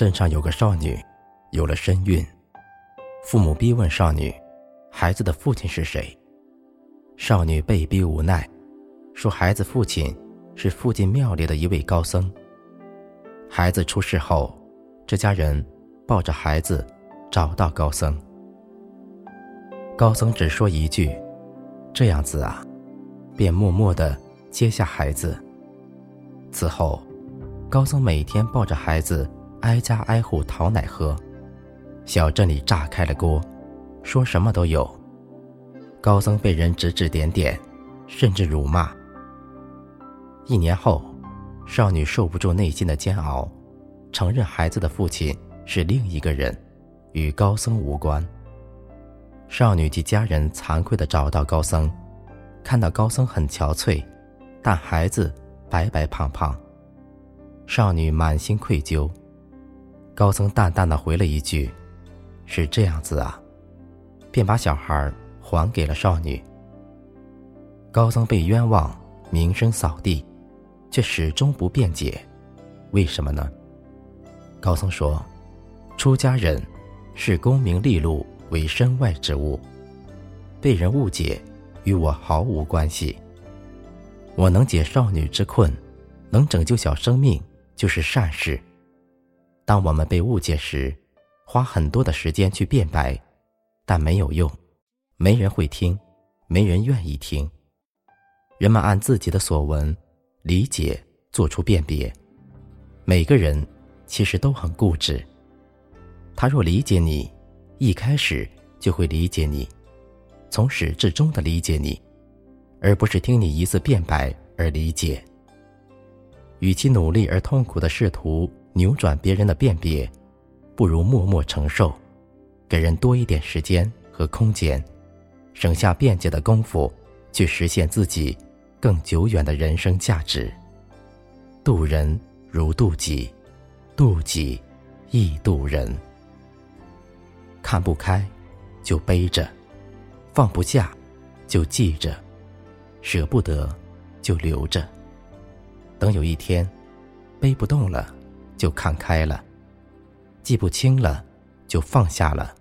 镇上有个少女，有了身孕，父母逼问少女，孩子的父亲是谁？少女被逼无奈，说孩子父亲是附近庙里的一位高僧。孩子出事后，这家人抱着孩子找到高僧，高僧只说一句：“这样子啊。”便默默地接下孩子。此后，高僧每天抱着孩子挨家挨户讨奶喝，小镇里炸开了锅，说什么都有。高僧被人指指点点，甚至辱骂。一年后，少女受不住内心的煎熬，承认孩子的父亲是另一个人，与高僧无关。少女及家人惭愧地找到高僧。看到高僧很憔悴，但孩子白白胖胖。少女满心愧疚。高僧淡淡的回了一句：“是这样子啊。”便把小孩还给了少女。高僧被冤枉，名声扫地，却始终不辩解，为什么呢？高僧说：“出家人视功名利禄为身外之物，被人误解。”与我毫无关系。我能解少女之困，能拯救小生命，就是善事。当我们被误解时，花很多的时间去辩白，但没有用，没人会听，没人愿意听。人们按自己的所闻、理解做出辨别。每个人其实都很固执。他若理解你，一开始就会理解你。从始至终的理解你，而不是听你一次辩白而理解。与其努力而痛苦的试图扭转别人的辨别，不如默默承受，给人多一点时间和空间，省下辩解的功夫，去实现自己更久远的人生价值。渡人如渡己，渡己亦渡人。看不开，就背着。放不下，就记着；舍不得，就留着。等有一天，背不动了，就看开了；记不清了，就放下了；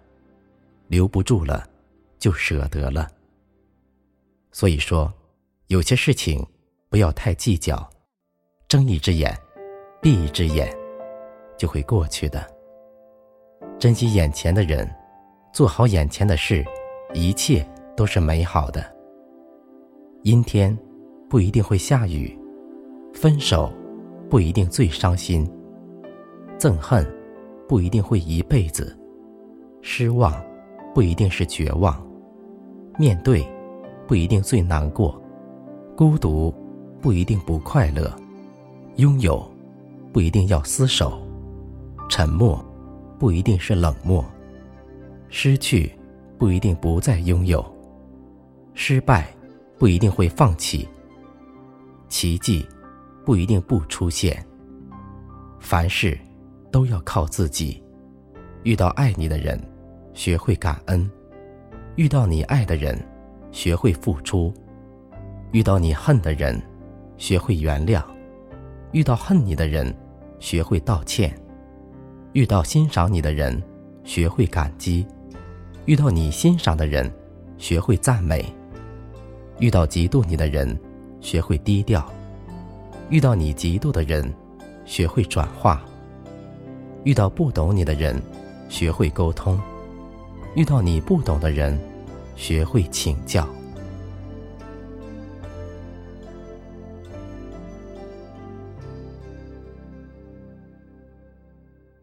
留不住了，就舍得了。所以说，有些事情不要太计较，睁一只眼，闭一只眼，就会过去的。珍惜眼前的人，做好眼前的事。一切都是美好的。阴天不一定会下雨，分手不一定最伤心，憎恨不一定会一辈子，失望不一定是绝望，面对不一定最难过，孤独不一定不快乐，拥有不一定要厮守，沉默不一定是冷漠，失去。不一定不再拥有，失败不一定会放弃，奇迹不一定不出现。凡事都要靠自己。遇到爱你的人，学会感恩；遇到你爱的人，学会付出；遇到你恨的人，学会原谅；遇到恨你的人，学会道歉；遇到欣赏你的人，学会感激。遇到你欣赏的人，学会赞美；遇到嫉妒你的人，学会低调；遇到你嫉妒的人，学会转化；遇到不懂你的人，学会沟通；遇到你不懂的人，学会请教。